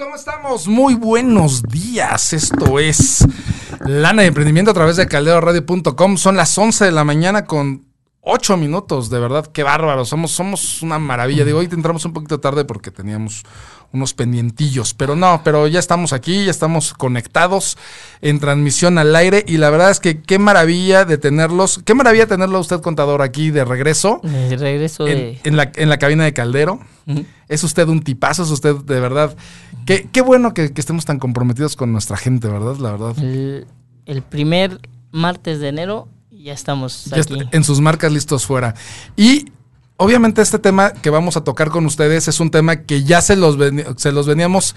¿cómo estamos? Muy buenos días. Esto es Lana de Emprendimiento a través de calderoradio.com. Son las 11 de la mañana con 8 minutos, de verdad, qué bárbaro. Somos, somos una maravilla. Digo, hoy entramos un poquito tarde porque teníamos unos pendientillos, pero no, pero ya estamos aquí, ya estamos conectados en transmisión al aire y la verdad es que qué maravilla de tenerlos, qué maravilla tenerlo usted contador aquí de regreso. De regreso en, en, la, en la cabina de Caldero. Es usted un tipazo, es usted de verdad. Qué, qué bueno que, que, estemos tan comprometidos con nuestra gente, ¿verdad? La verdad. El, el primer martes de enero ya estamos ya aquí. en sus marcas listos fuera. Y obviamente este tema que vamos a tocar con ustedes es un tema que ya se los, se los veníamos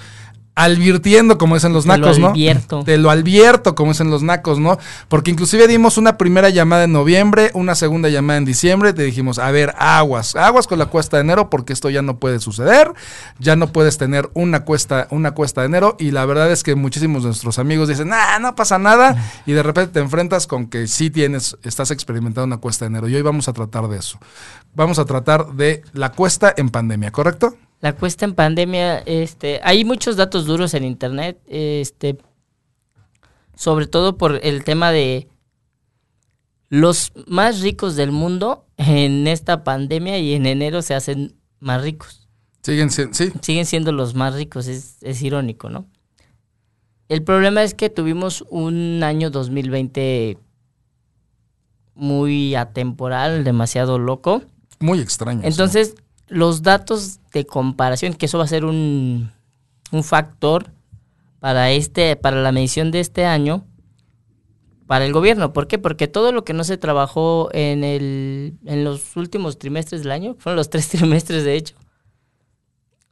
advirtiendo, como dicen los Te nacos, lo ¿no? advierto. Te lo advierto, como dicen los nacos, ¿no? Porque inclusive dimos una primera llamada en noviembre, una segunda llamada en diciembre, te dijimos, a ver, aguas, aguas con la cuesta de enero, porque esto ya no puede suceder, ya no puedes tener una cuesta, una cuesta de enero, y la verdad es que muchísimos de nuestros amigos dicen, ah, no pasa nada, y de repente te enfrentas con que sí tienes, estás experimentando una cuesta de enero, y hoy vamos a tratar de eso. Vamos a tratar de la cuesta en pandemia, ¿correcto? La cuesta en pandemia, este, hay muchos datos duros en internet, este, sobre todo por el tema de los más ricos del mundo en esta pandemia y en enero se hacen más ricos. Siguen siendo, sí. Siguen siendo los más ricos, es, es irónico, ¿no? El problema es que tuvimos un año 2020 muy atemporal, demasiado loco. Muy extraño. Entonces, sí. los datos de comparación, que eso va a ser un, un factor para este, para la medición de este año, para el gobierno. ¿Por qué? Porque todo lo que no se trabajó en el, en los últimos trimestres del año, fueron los tres trimestres de hecho,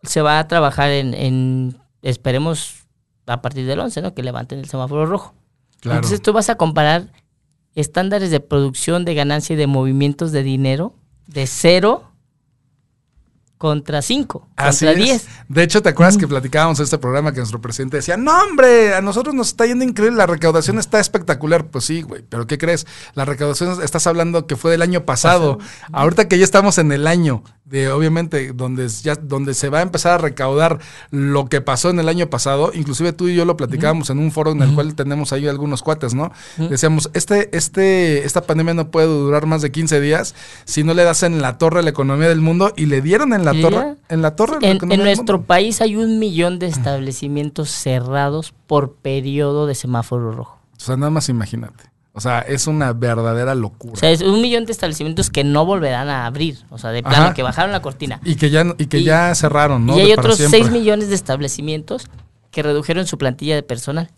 se va a trabajar en, en esperemos a partir del 11, ¿no? Que levanten el semáforo rojo. Claro. Entonces tú vas a comparar estándares de producción, de ganancia y de movimientos de dinero de cero contra 5, contra 10. De hecho, ¿te acuerdas mm. que platicábamos en este programa que nuestro presidente decía, no hombre, a nosotros nos está yendo increíble, la recaudación está espectacular? Pues sí, güey, pero ¿qué crees? La recaudación, estás hablando que fue del año pasado, pasado. ahorita que ya estamos en el año de obviamente donde ya donde se va a empezar a recaudar lo que pasó en el año pasado, inclusive tú y yo lo platicábamos en un foro en el cual tenemos ahí algunos cuates, ¿no? Decíamos, este este esta pandemia no puede durar más de 15 días si no le das en la torre a la economía del mundo y le dieron en la En la torre en, en nuestro país hay un millón de establecimientos cerrados por periodo de semáforo rojo. O sea, nada más imagínate. O sea, es una verdadera locura. O sea, es un millón de establecimientos que no volverán a abrir. O sea, de plano, Ajá. que bajaron la cortina. Y que ya, y que y, ya cerraron, ¿no? Y hay de otros 6 millones de establecimientos que redujeron su plantilla de personal.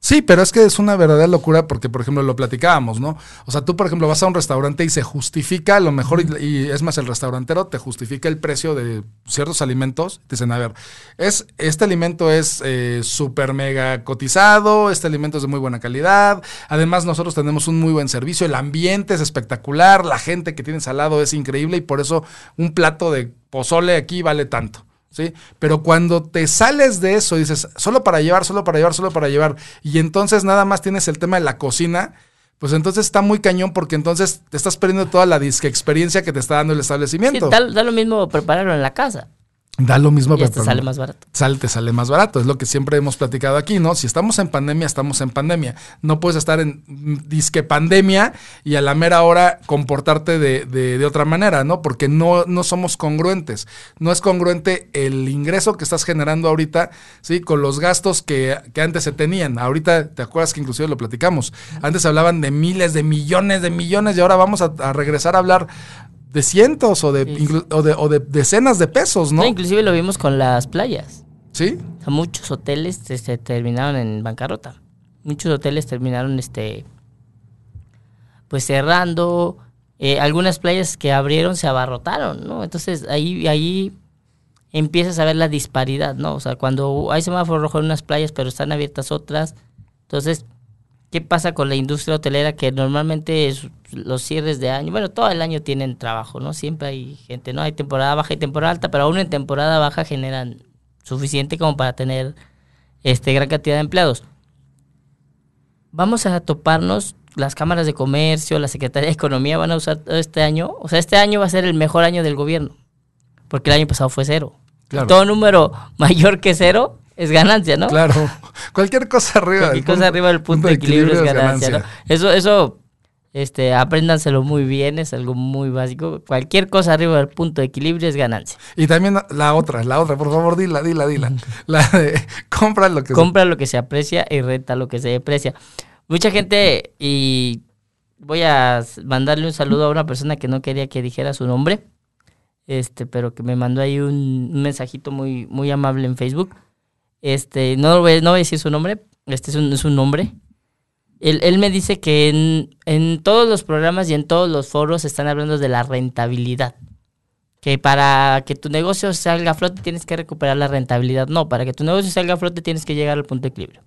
Sí, pero es que es una verdadera locura porque, por ejemplo, lo platicábamos, ¿no? O sea, tú, por ejemplo, vas a un restaurante y se justifica, a lo mejor, y, y, es más, el restaurantero te justifica el precio de ciertos alimentos. Te dicen, a ver, es, este alimento es eh, súper mega cotizado, este alimento es de muy buena calidad, además nosotros tenemos un muy buen servicio, el ambiente es espectacular, la gente que tiene salado es increíble y por eso un plato de pozole aquí vale tanto. ¿Sí? Pero cuando te sales de eso, dices, solo para llevar, solo para llevar, solo para llevar, y entonces nada más tienes el tema de la cocina, pues entonces está muy cañón porque entonces te estás perdiendo toda la disque experiencia que te está dando el establecimiento. Sí, da, da, lo mismo prepararlo en la casa. Da lo mismo, y te sale más barato. Sale, te sale más barato, es lo que siempre hemos platicado aquí, ¿no? Si estamos en pandemia, estamos en pandemia. No puedes estar en disque pandemia y a la mera hora comportarte de, de, de, otra manera, ¿no? Porque no, no somos congruentes. No es congruente el ingreso que estás generando ahorita, ¿sí? Con los gastos que, que antes se tenían. Ahorita, ¿te acuerdas que inclusive lo platicamos? Antes hablaban de miles, de millones, de millones y ahora vamos a, a regresar a hablar de cientos o de, sí. o de, o de decenas de pesos, ¿no? ¿no? Inclusive lo vimos con las playas. Sí. O sea, muchos hoteles este, terminaron en bancarrota. Muchos hoteles terminaron este pues cerrando. Eh, algunas playas que abrieron se abarrotaron, ¿no? Entonces ahí, ahí empiezas a ver la disparidad, ¿no? O sea, cuando hay semáforo rojo en unas playas, pero están abiertas otras. Entonces, ¿qué pasa con la industria hotelera que normalmente es los cierres de año, bueno, todo el año tienen trabajo, ¿no? Siempre hay gente, ¿no? Hay temporada baja y temporada alta, pero aún en temporada baja generan suficiente como para tener este gran cantidad de empleados. Vamos a toparnos las cámaras de comercio, la Secretaría de Economía van a usar este año, o sea, este año va a ser el mejor año del gobierno, porque el año pasado fue cero. Claro. Todo número mayor que cero es ganancia, ¿no? Claro. Cualquier cosa arriba Cualquier cosa arriba del punto, de equilibrio, es ganancia, ¿no? Eso, eso, este, apréndanselo muy bien, es algo muy básico. Cualquier cosa arriba del punto de equilibrio es ganancia. Y también la otra, la otra, por favor, dila, dila, dila. La de compra lo que compra lo que se aprecia y renta lo que se deprecia. Mucha gente, y voy a mandarle un saludo a una persona que no quería que dijera su nombre, este, pero que me mandó ahí un, mensajito muy, muy amable en Facebook. Este, no voy, no voy a decir su nombre, este es un, es un nombre. Él, él, me dice que en, en todos los programas y en todos los foros están hablando de la rentabilidad que para que tu negocio salga a flote tienes que recuperar la rentabilidad. No, para que tu negocio salga a flote tienes que llegar al punto de equilibrio.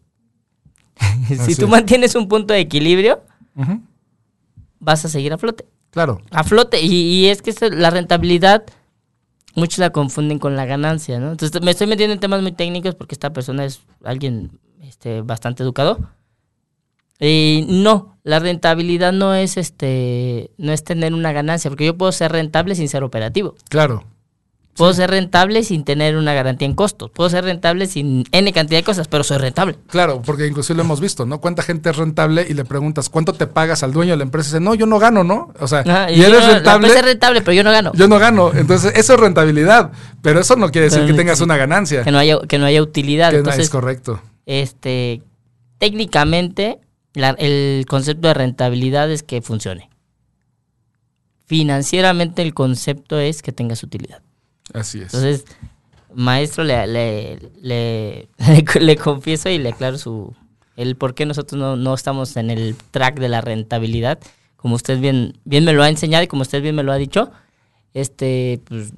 si tú mantienes un punto de equilibrio, vas a seguir a flote. Claro. A flote. Y, es que la rentabilidad, muchos la confunden con la ganancia, ¿no? Entonces me estoy metiendo en temas muy técnicos porque esta persona es alguien este, bastante educado. Y no, la rentabilidad no es este, no es tener una ganancia, porque yo puedo ser rentable sin ser operativo. Claro. Puedo ser rentable sin tener una garantía en costos. Puedo ser rentable sin N cantidad de cosas, pero soy rentable. Claro, porque inclusive lo hemos visto, ¿no? ¿Cuánta gente es rentable y le preguntas cuánto te pagas al dueño de la empresa? Y dice, no, yo no gano, ¿no? O sea, y, eres rentable. La rentable, pero yo no gano. Yo no gano. Entonces, eso es rentabilidad. Pero eso no quiere decir que tengas una ganancia. Que no haya, que no haya utilidad. Que Entonces, es correcto. Este, técnicamente, el concepto de rentabilidad es que funcione. Financieramente, el concepto es que tengas utilidad. Así es. Entonces, maestro, le, le, le, confieso y le aclaro su, el por qué nosotros no, no, estamos en el track de la rentabilidad. Como usted bien, bien me lo ha enseñado y como usted bien me lo ha dicho, este, pues,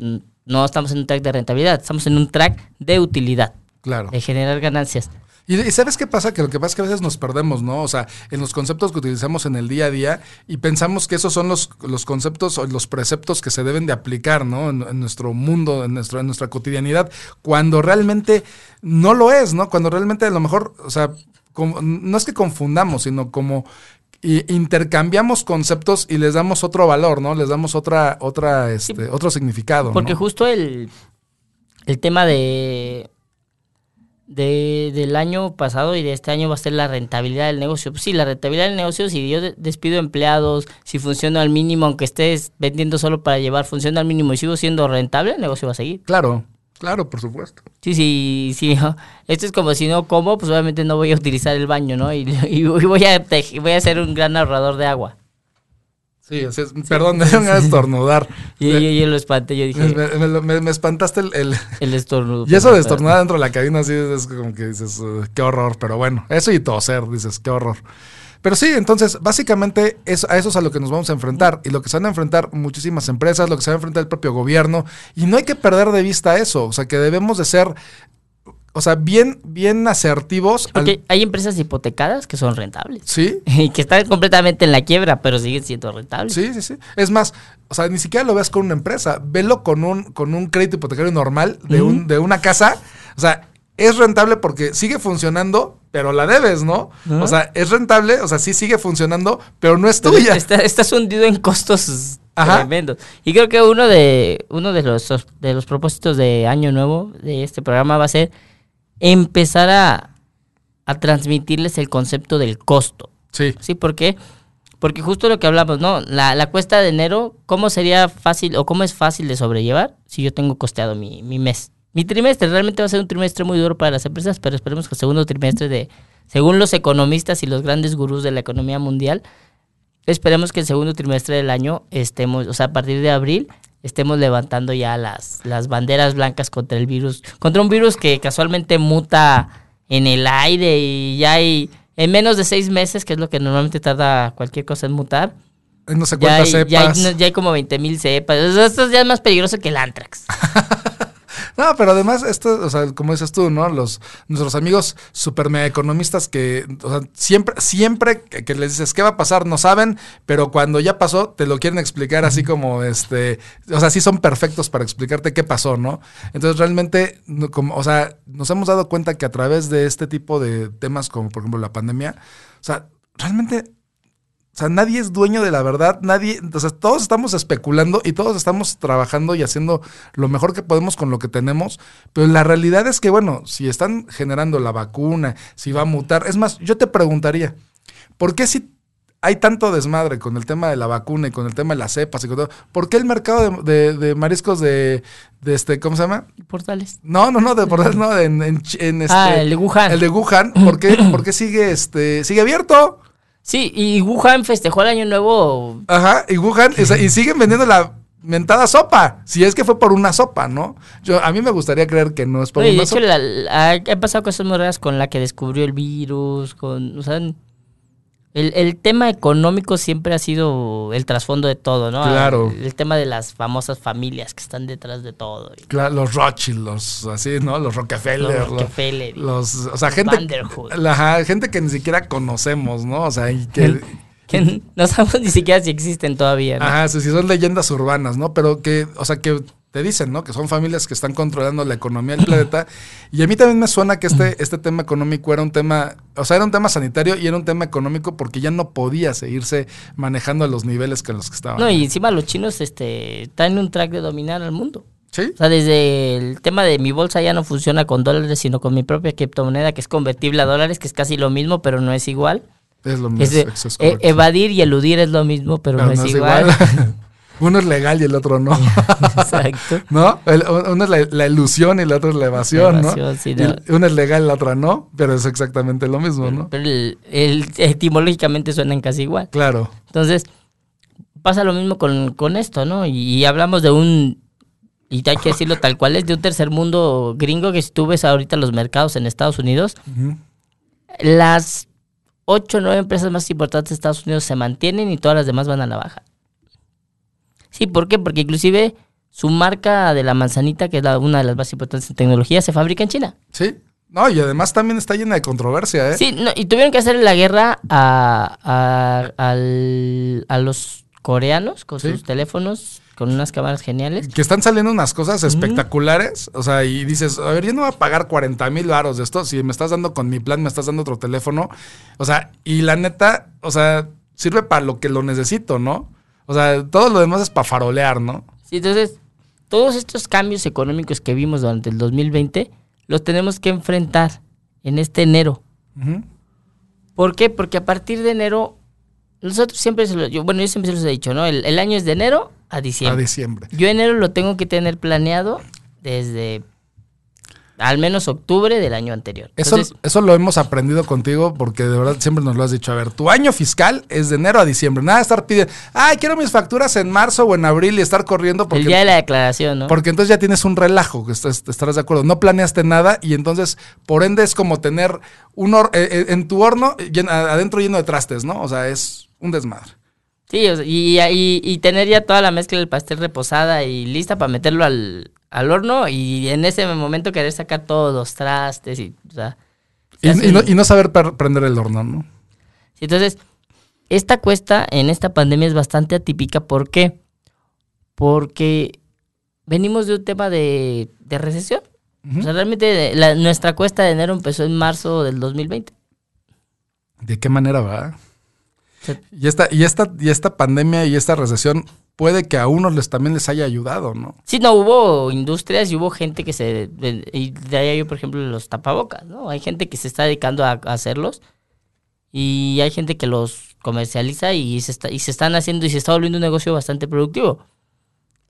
no estamos en un track de rentabilidad, estamos en un track de utilidad. Claro. De generar ganancias. Y, sabes qué pasa? Que lo que pasa es que a veces nos perdemos, ¿no? O sea, en los conceptos que utilizamos en el día a día y pensamos que esos son los, los conceptos o los preceptos que se deben de aplicar, ¿no? En, nuestro mundo, en, nuestro, en nuestra cotidianidad, cuando realmente no lo es, ¿no? Cuando realmente a lo mejor, o sea, no es que confundamos, sino como intercambiamos conceptos y les damos otro valor, ¿no? Les damos otra, otra, este, otro significado. Porque justo el, el tema de de, del año pasado y de este año va a ser la rentabilidad del negocio. Pues sí, la rentabilidad del negocio, si yo despido empleados, si funciona al mínimo, aunque estés vendiendo solo para llevar, funciona al mínimo y sigo siendo rentable, el negocio va a seguir. Claro, claro, por supuesto. Sí, sí, sí. Esto es como si no como, pues obviamente no voy a utilizar el baño, ¿no? Y, y voy, a, voy a ser un gran ahorrador de agua. Sí. Perdón, me ganas de estornudar. y yo, lo espanté, yo dije... Me, espantaste el... El, estornudo. Y eso de estornudar dentro de la cabina así es como que dices, qué horror. Pero bueno, eso y toser, dices, qué horror. Pero sí, entonces, básicamente es, a eso es a lo que nos vamos a enfrentar. Y lo que se van a enfrentar muchísimas empresas, lo que se va a enfrentar el propio gobierno. Y no hay que perder de vista eso. O sea, que debemos de ser o sea, bien, bien asertivos. Porque hay empresas hipotecadas que son rentables. Sí. Y que están completamente en la quiebra, pero siguen siendo rentables. Sí, sí, sí. Es más, o sea, ni siquiera lo veas con una empresa. Velo con un, con un crédito hipotecario normal de, un, de una casa. O sea, es rentable porque sigue funcionando, pero la debes, ¿no? O sea, es rentable, o sea, sí sigue funcionando, pero no es tuya. estás hundido en costos tremendos. Y creo que uno de uno de los de los propósitos de año nuevo de este programa va a ser empezar a, transmitirles el concepto del costo. Sí. ¿Sí? ¿Por qué? Porque justo lo que hablamos, ¿no? La, la, cuesta de enero, ¿cómo sería fácil o cómo es fácil de sobrellevar si yo tengo costeado mi, mi mes? Mi trimestre realmente va a ser un trimestre muy duro para las empresas, pero esperemos que el segundo trimestre de, según los economistas y los grandes gurús de la economía mundial, esperemos que el segundo trimestre del año estemos, o sea, a partir de abril, estemos levantando ya las, las banderas blancas contra el virus, contra un virus que casualmente muta en el aire y ya hay, en menos de seis meses, que es lo que normalmente tarda cualquier cosa en mutar, no sé cuántas ya hay, cepas. Ya hay, como 20 mil cepas. Esto ya es más peligroso que el antrax. No, pero además, esto, o sea, como dices tú, ¿no? Los, nuestros amigos super mega economistas que, o sea, siempre, siempre que, les dices qué va a pasar, no saben, pero cuando ya pasó, te lo quieren explicar así como, este, o sea, sí son perfectos para explicarte qué pasó, ¿no? Entonces, realmente, como, o sea, nos hemos dado cuenta que a través de este tipo de temas, como por ejemplo la pandemia, o sea, realmente sea, nadie es dueño de la verdad, nadie, o sea, todos estamos especulando y todos estamos trabajando y haciendo lo mejor que podemos con lo que tenemos, pero la realidad es que, bueno, si están generando la vacuna, si va a mutar, es más, yo te preguntaría, ¿por qué si hay tanto desmadre con el tema de la vacuna y con el tema de las cepas y con todo, ¿por qué el mercado de, de- de mariscos de, de este, ¿cómo se llama? Portales. No, no, no, de portales, no, en, en, en este, Ah, el de Wuhan. el de Wuhan, ¿por qué, por qué sigue, este, sigue abierto? Sí, y Wuhan festejó el año nuevo. Ajá, y Wuhan, o sea, y siguen vendiendo la mentada sopa, si es que fue por una sopa, ¿no? Yo, a mí me gustaría creer que no es por de una hecho, sopa. la- la- han pasado cosas muy raras con la que descubrió el virus, con, o sea, el, el tema económico siempre ha sido el trasfondo de todo, ¿no? Claro. El, el tema de las famosas familias que están detrás de todo. y Claro, los Rothschild, los así, ¿no? Los Rockefeller. Los los- Rockefeller y Los, o sea, gente, ajá, gente que ni siquiera conocemos, ¿no? O sea, y que, Que no sabemos ni siquiera si existen todavía, ¿no? ajá, sí, sí, son leyendas urbanas, ¿no? Pero que, o sea, que te dicen, ¿no? Que son familias que están controlando la economía del planeta. Y a mí también me suena que este, este tema económico era un tema, o sea, era un tema sanitario y era un tema económico porque ya no podía seguirse manejando a los niveles que en los que estaban. No, y encima los chinos este, traen un track de dominar al mundo. ¿Sí? O sea, desde el tema de mi bolsa ya no funciona con dólares, sino con mi propia criptomoneda, que es convertible a dólares, que es casi lo mismo, pero no es igual. Es lo mismo. Es de- eso es e- evadir y eludir es lo mismo, pero, Pero no, es, igual. Uno es legal y el otro no. Exacto. ¿No? El- uno es la, la ilusión y el otro es la evasión, La evasión, ¿no? sí, Y no. Una es legal y la otra no, pero es exactamente lo mismo, ¿no? Pero el- el- etimológicamente suenan casi igual. Claro. Entonces, pasa lo mismo con, con esto, ¿no? Y, y hablamos de un, y hay que decirlo tal cual es, de un tercer mundo gringo que si tú ves ahorita los mercados en Estados Unidos, las ocho o nueve empresas más importantes de Estados Unidos se mantienen y todas las demás van a la baja. Sí, ¿por qué? Porque inclusive su marca de la manzanita, que es la- una de las más importantes en tecnología, se fabrica en China. Sí. No, y además también está llena de controversia, ¿eh? Sí, no, y tuvieron que hacer la guerra a, a, al- a los coreanos con Sí. sus teléfonos, con unas cámaras geniales. Que están saliendo unas cosas espectaculares. O sea, y dices, a ver, yo no voy a pagar 40 mil varos de esto. Si me estás dando con mi plan, me estás dando otro teléfono. O sea, y la neta, o sea, sirve para lo que lo necesito, ¿no? O sea, todo lo demás es para farolear, ¿no? Sí, entonces, todos estos cambios económicos que vimos durante el 2020 los tenemos que enfrentar en este enero. ¿Por qué? Porque a partir de enero, nosotros siempre, se lo- yo, bueno, yo siempre se los he dicho, ¿no? El, el año es de enero a A diciembre. diciembre. Yo enero lo tengo que tener planeado desde al menos octubre del año anterior. Eso, Entonces, eso lo hemos aprendido contigo porque de verdad siempre nos lo has dicho. A ver, tu año fiscal es de enero a diciembre. Nada de estar pidiendo, ay, quiero mis facturas en marzo o en abril y estar corriendo porque, el día de la declaración, ¿no? porque entonces ya tienes un relajo, que estás- estarás de acuerdo. No planeaste nada y entonces, por ende, es como tener un hor- eh, eh, en tu horno adentro lleno de trastes, ¿no? O sea, es un desmadre. Sí, y, y- y tener ya toda la mezcla del pastel reposada y lista para meterlo al, al horno y en ese momento querer sacar todos los trastes y, o sea, se Y, no, un- y no saber prender el horno, ¿no? Entonces, esta cuesta en esta pandemia es bastante atípica. ¿Por qué? Porque venimos de un tema de, de recesión. O sea, realmente la- nuestra cuesta de enero empezó en marzo del 2020. ¿De qué manera va? Y esta, y esta, y esta pandemia y esta recesión puede que a unos les también les haya ayudado, ¿no? Sí, no, hubo industrias y hubo gente que se... Y de ahí hay, por ejemplo, los tapabocas, ¿no? Hay gente que se está dedicando a, a hacerlos y hay gente que los comercializa y se, está, y se están haciendo y se está volviendo un negocio bastante productivo.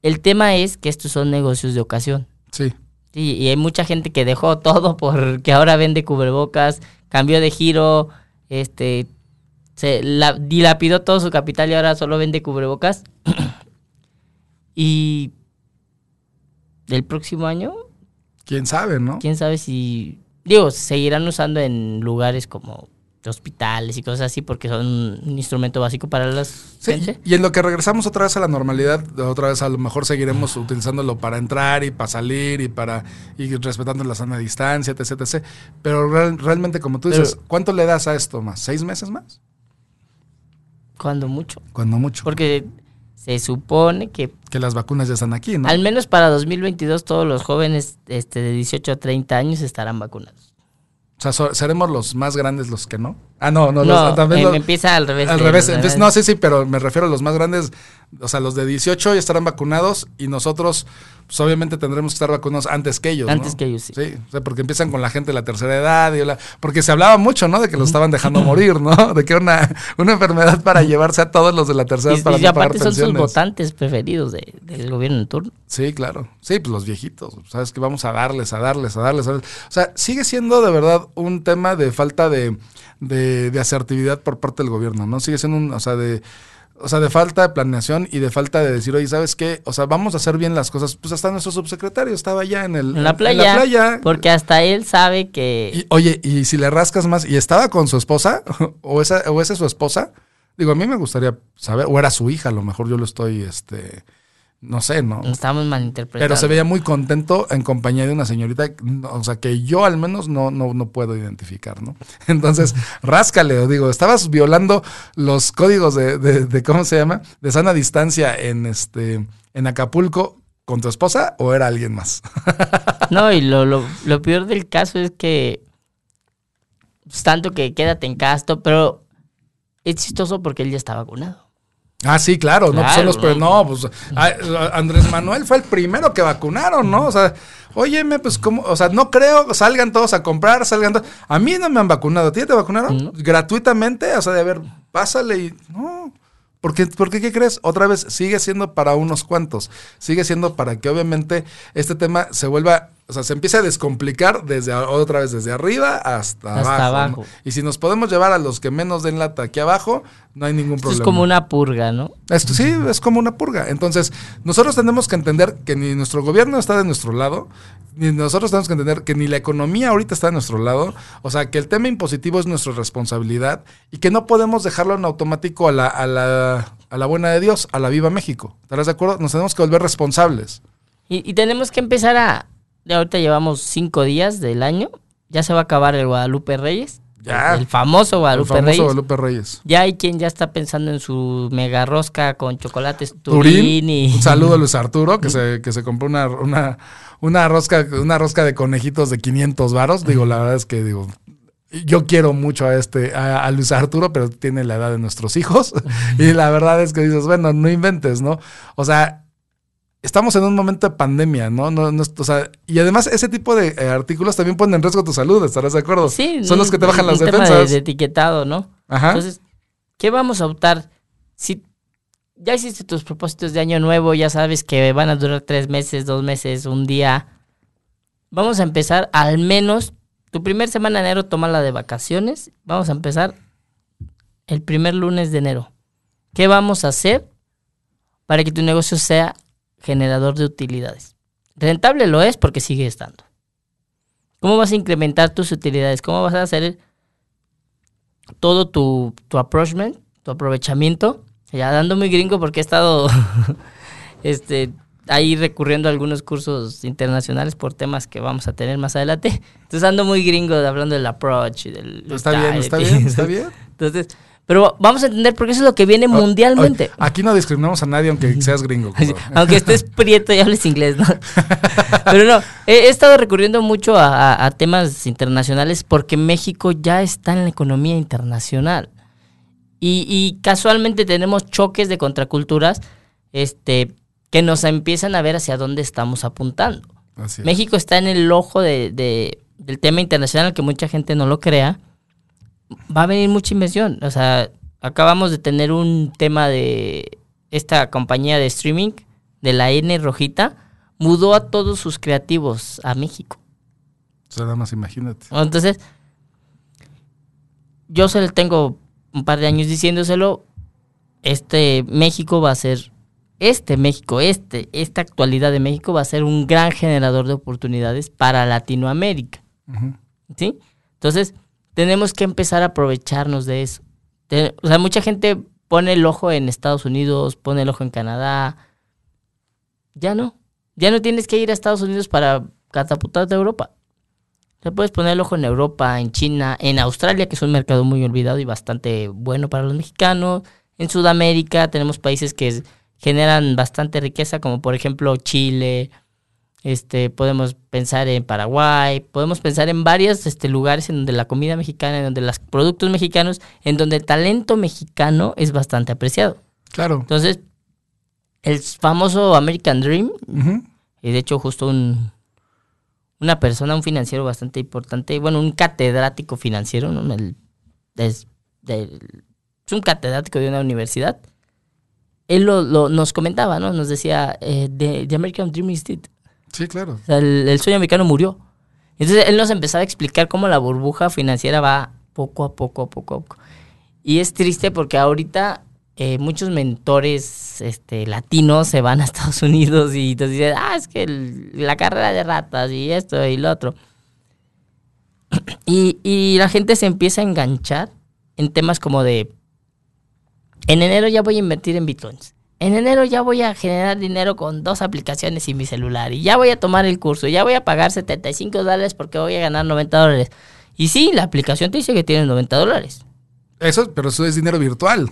El tema es que estos son negocios de ocasión. Sí. Sí, y hay mucha gente que dejó todo porque ahora vende cubrebocas, cambió de giro, este, se la- dilapidó todo su capital y ahora solo vende cubrebocas. y del próximo año, ¿Quién sabe, no? quién sabe si, digo, se seguirán usando en lugares como hospitales y cosas así porque son un instrumento básico para las Sí, gente. y en lo que regresamos otra vez a la normalidad, otra vez a lo mejor seguiremos utilizándolo para entrar y para salir y para ir respetando la sana distancia, etc, etc. Pero real- realmente, como tú dices, Pero- ¿cuánto le das a esto más? ¿Seis meses más? Cuando mucho. Cuando mucho. Porque se supone que que las vacunas ya están aquí, ¿no? Al menos para 2022 todos los jóvenes este, de 18 a 30 años estarán vacunados. O sea, so- seremos los más grandes los que no. Ah, no, no, No, los, también em- los- empieza al revés. Al revés. demás. no, sí, sí, pero me refiero a los más grandes. O sea, los de 18 ya estarán vacunados y nosotros, pues obviamente tendremos que estar vacunados antes que ellos. ¿no? Antes que ellos, sí. Sí, o sea, porque empiezan con la gente de la tercera edad. Y la- porque se hablaba mucho, ¿no? De que los estaban dejando morir, ¿no? De que era una, una enfermedad para llevarse a todos los de la tercera edad para y no pagar aparte son sus votantes preferidos de- del gobierno en turno. Sí, claro. Sí, pues los viejitos. Sabes que vamos a darles, a darles, a darles, a darles. O sea, sigue siendo de verdad un tema de falta de, de, de asertividad por parte del gobierno, ¿no? Sigue siendo un, o sea, de. O sea, de falta de planeación y de falta de decir, oye, ¿sabes qué? O sea, vamos a hacer bien las cosas. Pues hasta nuestro subsecretario estaba allá en el En la playa. En la playa. Porque hasta él sabe que. Y, oye, y si le rascas más, ¿y estaba con su esposa? ¿O esa, o esa es su esposa? Digo, a mí me gustaría saber, o era su hija, a lo mejor yo lo estoy, este, no sé, ¿no? Estamos malinterpretando. Pero se veía muy contento en compañía de una señorita, o sea, que yo al menos no, no, no puedo identificar, ¿no? Entonces, ráscale, digo, estabas violando los códigos de, de, de, ¿cómo se llama? De sana distancia en este, en Acapulco con tu esposa o era alguien más. No, y lo, lo, lo peor del caso es que. pues, tanto que quédate en casto, pero es chistoso porque él ya está vacunado. Ah, sí, claro, no, pues son los, pero no, pues Andrés Manuel fue el primero que vacunaron, ¿no? O sea, óyeme, pues cómo, o sea, no creo, salgan todos a comprar, salgan todos. A mí no me han vacunado, ¿a ti te vacunaron? Gratuitamente, o sea, de a ver, pásale y no. ¿Por qué, ¿Por qué qué crees? Otra vez sigue siendo para unos cuantos. Sigue siendo para que obviamente este tema se vuelva, o sea, se empiece a descomplicar desde otra vez desde arriba hasta, Hasta abajo. Y si nos podemos llevar a los que menos den lata aquí abajo, no hay ningún Esto problema. es como una purga, ¿no? Esto sí, es como una purga. Entonces, nosotros tenemos que entender que ni nuestro gobierno está de nuestro lado, ni nosotros tenemos que entender que ni la economía ahorita está de nuestro lado. O sea, que el tema impositivo es nuestra responsabilidad y que no podemos dejarlo en automático a la, a la, a la buena de Dios, a la viva México. ¿Estarás de acuerdo? Nos tenemos que volver responsables. Y, y tenemos que empezar a. De ahorita llevamos cinco días del año. Ya se va a acabar el Guadalupe Reyes. Ya. El famoso El Guadalupe famoso Reyes. Guadalupe Reyes. Ya hay quien ya está pensando en su mega rosca con chocolates Turín, Turín y. un saludo a Luis Arturo, que se, que se compró una, una, una, rosca, una rosca de conejitos de 500 varos. Digo, la verdad es que digo, yo quiero mucho a este, a, a Luis Arturo, pero tiene la edad de nuestros hijos. y la verdad es que dices, bueno, no inventes, ¿no? O sea, estamos en un momento de pandemia, ¿no? no, no o sea, y además ese tipo de eh, artículos también ponen en riesgo tu salud, ¿estarás de acuerdo? Sí, Son los que te bajan las tema de- defensas. De, etiquetado, ¿no? Ajá. Entonces, ¿qué vamos a optar? Si ya hiciste tus propósitos de año nuevo, ya sabes que van a durar tres meses, dos meses, un día. Vamos a empezar al menos tu primer semana de enero, tómala de vacaciones. Vamos a empezar el primer lunes de enero. ¿Qué vamos a hacer para que tu negocio sea generador de utilidades? Rentable lo es porque sigue estando. ¿Cómo vas a incrementar tus utilidades? ¿Cómo vas a hacer todo tu, tu approachment, tu aprovechamiento? Ya dando muy gringo porque he estado este, ahí recurriendo a algunos cursos internacionales por temas que vamos a tener más adelante. Entonces ando muy gringo hablando del approach y del... Está bien, está bien, está bien. Entonces, pero vamos a entender porque eso es lo que viene mundialmente. Oye, aquí no discriminamos a nadie aunque seas gringo. Aunque estés prieto y hables inglés, ¿no? Pero no, he, he estado recurriendo mucho a, a- a temas internacionales porque México ya está en la economía internacional. Y, y casualmente tenemos choques de contraculturas este, que nos empiezan a ver hacia dónde estamos apuntando. Así es. México está en el ojo de, de- del tema internacional, que mucha gente no lo crea. Va a venir mucha inversión. O sea, acabamos de tener un tema de esta compañía de streaming, de la N Rojita, mudó a todos sus creativos a México. O sea, nada más imagínate. Entonces, yo se lo tengo un par de años diciéndoselo. Este México va a ser, este México, este, esta actualidad de México va a ser un gran generador de oportunidades para Latinoamérica. ¿Sí? Entonces, tenemos que empezar a aprovecharnos de eso. O sea, mucha gente pone el ojo en Estados Unidos, pone el ojo en Canadá. Ya no. Ya no tienes que ir a Estados Unidos para catapultarte a Europa. Te puedes poner el ojo en Europa, en China, en Australia, que es un mercado muy olvidado y bastante bueno para los mexicanos. En Sudamérica tenemos países que generan bastante riqueza, como por ejemplo Chile, Este, podemos pensar en Paraguay, podemos pensar en varios este, lugares en donde la comida mexicana, en donde los productos mexicanos, en donde el talento mexicano es bastante apreciado. Claro. Entonces, el famoso American Dream, Ujú. y de hecho justo un, una persona, un financiero bastante importante, bueno, un catedrático financiero, ¿no? El- es, del- es un catedrático de una universidad. Él lo, lo- nos comentaba, ¿no? Nos decía, eh, the, the American Dream is dead. Sí, claro. El, sueño americano murió. Entonces él nos empezaba a explicar cómo la burbuja financiera va poco a poco, a poco a poco. Y es triste porque ahorita eh, muchos mentores este, latinos se van a Estados Unidos y te dicen, ah, es que la carrera de ratas y esto y lo otro. Y, y la gente se empieza a enganchar en temas como de, en enero ya voy a invertir en bitcoins. En enero ya voy a generar dinero con dos aplicaciones y mi celular. Y ya voy a tomar el curso. Ya voy a pagar 75 dólares porque voy a ganar 90 dólares. Y sí, la aplicación te dice que tienes 90 dólares. Eso, pero eso es dinero virtual.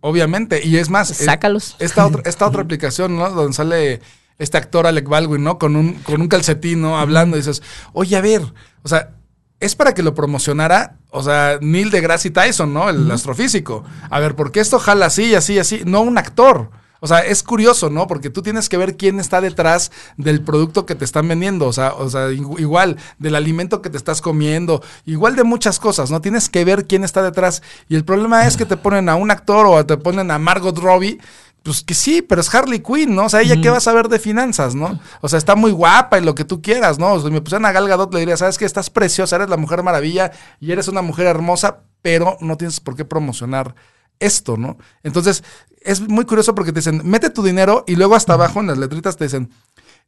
Obviamente. Y es más. Sácalos. Esta otra, esta otra aplicación, ¿no? Donde sale este actor Alec Baldwin, ¿no? Con un, con un calcetín, ¿no? Hablando. Y dices, oye, a ver, o sea, es para que lo promocionara, o sea, Neil deGrasse Tyson, ¿no? El astrofísico. A ver, ¿por qué esto jala así, así, así? No un actor. O sea, es curioso, ¿no? Porque tú tienes que ver quién está detrás del producto que te están vendiendo. O sea, o sea, igu- igual del alimento que te estás comiendo, igual de muchas cosas, ¿no? Tienes que ver quién está detrás. Y el problema es que te ponen a un actor o te ponen a Margot Robbie. Pues que sí, pero es Harley Quinn, ¿no? O sea, ella qué va a saber de finanzas, ¿no? O sea, está muy guapa y lo que tú quieras, ¿no? O sea, si me pusieran a Gal Gadot le diría, ¿sabes qué? Estás preciosa, eres la mujer maravilla y eres una mujer hermosa, pero no tienes por qué promocionar esto, ¿no? Entonces, es muy curioso porque te dicen, mete tu dinero y luego hasta abajo en las letritas te dicen,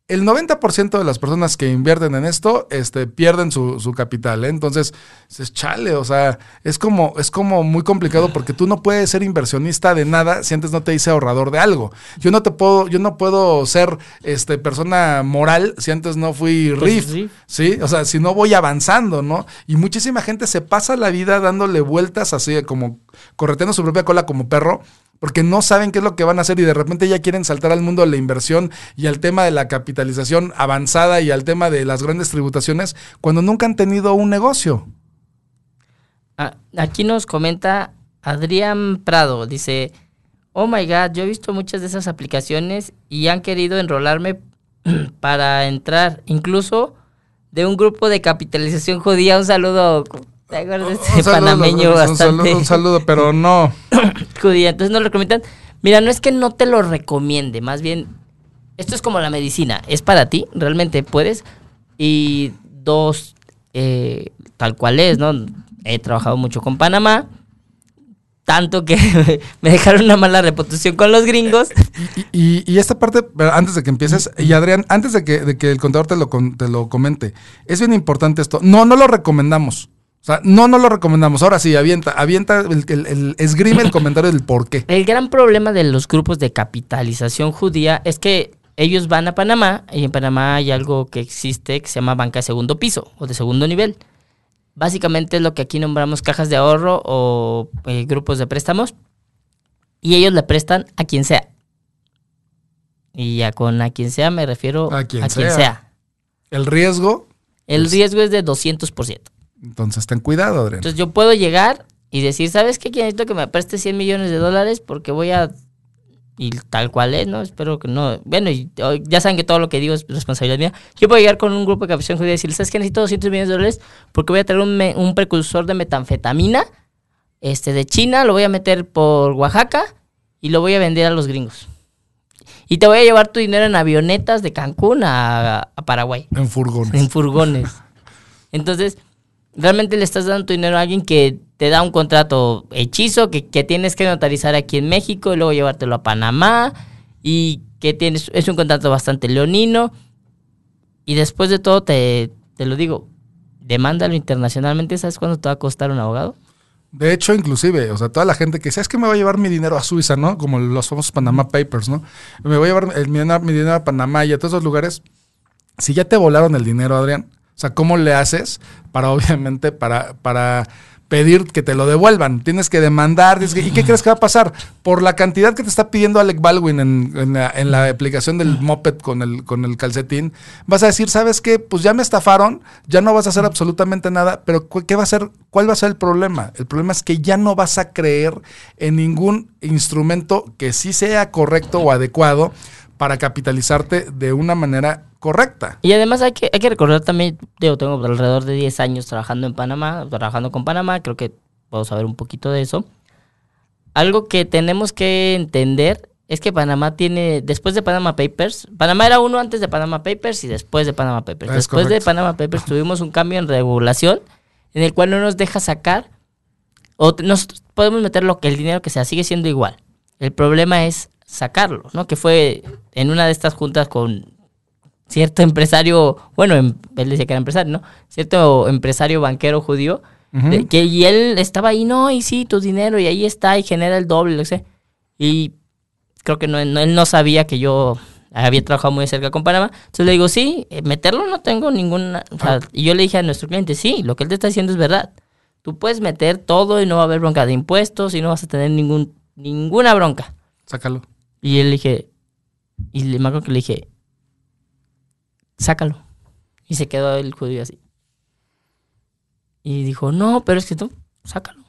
el 90% de las personas que invierten en esto este, pierden su, su capital. ¿eh? Entonces, dices, chale, o sea, es como, es como muy complicado porque tú no puedes ser inversionista de nada si antes no te dice ahorrador de algo. Yo no te puedo, yo no puedo ser este, persona moral si antes no fui Pues, RIF. sí. Sí, o sea, si no voy avanzando, ¿no? Y muchísima gente se pasa la vida dándole vueltas así, como correteando su propia cola como perro, porque no saben qué es lo que van a hacer y de repente ya quieren saltar al mundo de la inversión y al tema de la capitalización avanzada y al tema de las grandes tributaciones cuando nunca han tenido un negocio. Ah, aquí nos comenta Adrián Prado, dice, oh my god, yo he visto muchas de esas aplicaciones y han querido enrolarme para entrar, incluso de un grupo de capitalización judía, un saludo, ¿te acuerdas de este Un saludo, panameño un bastante saludo, un saludo, pero no. judía? Entonces nos lo recomiendan, mira, no es que no te lo recomiende, más bien, esto es como la medicina, es para ti, realmente puedes, y dos, eh, tal cual es, ¿no? He trabajado mucho con Panamá, tanto que me dejaron una mala reputación con los gringos. Y, y- y esta parte, antes de que empieces, y Adrián, antes de que, de que el contador te lo, te lo comente, es bien importante esto. No, no lo recomendamos. O sea, no, no lo recomendamos. Ahora sí, avienta, avienta, el, el- el- esgrime el comentario del por qué. El gran problema de los grupos de capitalización judía es que ellos van a Panamá y en Panamá hay algo que existe que se llama banca de segundo piso o de segundo nivel. Básicamente es lo que aquí nombramos cajas de ahorro o eh, grupos de préstamos y ellos le prestan a quien sea. Y ya con a quien sea me refiero A a quien quien, sea. sea. El riesgo, El riesgo es de 200%. Entonces ten cuidado, Adrián. Entonces yo puedo llegar y decir, ¿sabes qué? Necesito que me preste 100 millones de dólares porque voy a... Y tal cual es, ¿no? Espero que no... Bueno, oh, ya saben que todo lo que digo es responsabilidad mía. Yo puedo llegar con un grupo de capitalización judía y decir, ¿sabes qué? Necesito 200 millones de dólares porque voy a traer un, me- un precursor de metanfetamina este, de China, lo voy a meter por Oaxaca y lo voy a vender a los gringos. Y te voy a llevar tu dinero en avionetas de Cancún a, a Paraguay en furgones. en furgones. Entonces, realmente le estás dando tu dinero a alguien que te da un contrato hechizo que, que tienes que notarizar aquí en México y luego llevártelo a Panamá y que tienes es un contrato bastante leonino y después de todo te, te lo digo, demándalo internacionalmente, ¿sabes cuánto te va a costar un abogado? De hecho, inclusive, o sea, toda la gente que dice, es que me voy a llevar mi dinero a Suiza, ¿no? Como los famosos Panama Papers, ¿no? Me voy a llevar el- mi, dinero, mi dinero a Panamá y a todos esos lugares. Si ya te volaron el dinero, Adrián, o sea, ¿cómo le haces para, obviamente, para, para, pedir que te lo devuelvan, tienes que demandar. ¿Y qué crees que va a pasar? Por la cantidad que te está pidiendo Alec Baldwin en, la, aplicación del moped con el, con el calcetín, vas a decir, ¿sabes qué? Pues ya me estafaron, ya no vas a hacer absolutamente nada, pero ¿qué va a ser? ¿Cuál va a ser el problema? El problema es que ya no vas a creer en ningún instrumento que sí sea correcto o adecuado para capitalizarte de una manera correcta. Y además hay que, hay que recordar también, yo tengo alrededor de 10 años trabajando en Panamá, trabajando con Panamá, creo que puedo saber un poquito de eso. Algo que tenemos que entender es que Panamá tiene, después de Panama Papers, Panamá era uno antes de Panama Papers y después de Panama Papers. después de Panama Papers tuvimos un cambio en regulación en el cual no nos deja sacar, o nos podemos meter lo que el dinero que sea, sigue siendo igual. El problema es sacarlo, ¿no? Que fue en una de estas juntas con cierto empresario, bueno, em, él decía que era empresario, ¿no? Cierto empresario banquero judío, que, y él estaba ahí, no, y sí, tu dinero, y ahí está, y genera el doble, lo sé. Y creo que no, él no sabía que yo había trabajado muy cerca con Panamá. Entonces le digo, sí, eh, meterlo no tengo ninguna... Ah. y yo le dije a nuestro cliente, sí, lo que él te está diciendo es verdad. Tú puedes meter todo y no va a haber bronca de impuestos y no vas a tener ningún, ninguna bronca. Sácalo. Y él le dije, y le, me acuerdo que le dije, sácalo. Y se quedó el judío así. Y dijo, no, pero es que tú, sácalo.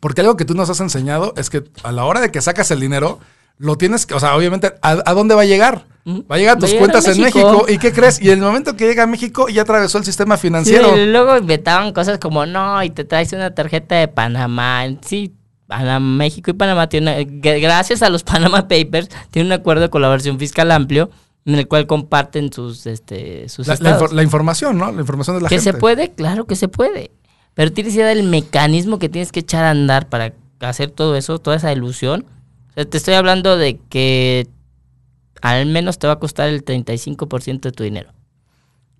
Porque algo que tú nos has enseñado es que a la hora de que sacas el dinero, lo tienes que, o sea, obviamente, ¿a, dónde va a llegar? Va a llegar a tus cuentas en México. ¿Y qué crees? Y el momento que llega a México ya atravesó el sistema financiero. y luego inventaban cosas como, no, y te traes una tarjeta de Panamá. Sí, México y Panamá tienen, gracias a los Panama Papers, tienen un acuerdo de colaboración fiscal amplio en el cual comparten sus, este, sus la, la, información, ¿no? La información de la gente. Que se puede, claro que se puede. Pero tienes idea del mecanismo que tienes que echar a andar para hacer todo eso, toda esa ilusión. te estoy hablando de que al menos te va a costar el 35% de tu dinero.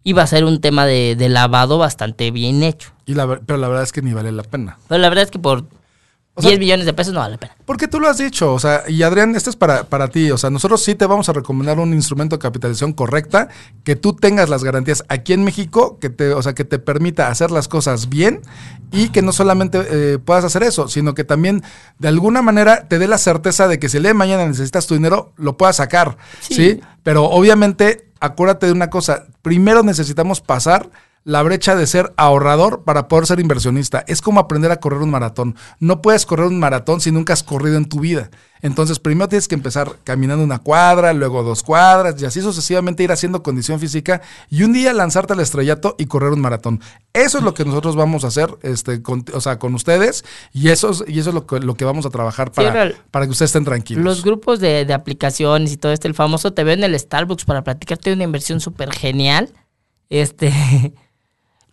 Y va a ser un tema de, lavado bastante bien hecho. Y la, pero la verdad es que ni vale la pena. Pero la verdad es que por 10 millones de pesos no vale la pena. Porque tú lo has dicho, o sea, y Adrián, esto es para, para ti, o sea, nosotros sí te vamos a recomendar un instrumento de capitalización correcta, que tú tengas las garantías aquí en México, que te, o sea, que te permita hacer las cosas bien y que no solamente eh, puedas hacer eso, sino que también de alguna manera te dé la certeza de que si el día de mañana necesitas tu dinero, lo puedas sacar, ¿sí? Pero obviamente, acuérdate de una cosa, primero necesitamos pasar la brecha de ser ahorrador para poder ser inversionista. Es como aprender a correr un maratón. No puedes correr un maratón si nunca has corrido en tu vida. Entonces, primero tienes que empezar caminando una cuadra, luego dos cuadras, y así sucesivamente ir haciendo condición física y un día lanzarte al estrellato y correr un maratón. Eso es lo que nosotros vamos a hacer este, con, o sea, con ustedes y eso es, y eso es lo que, lo que vamos a trabajar para, para que ustedes estén tranquilos. Los grupos de, de aplicaciones y todo este, el famoso te ven en el Starbucks para platicarte una inversión súper genial. Este.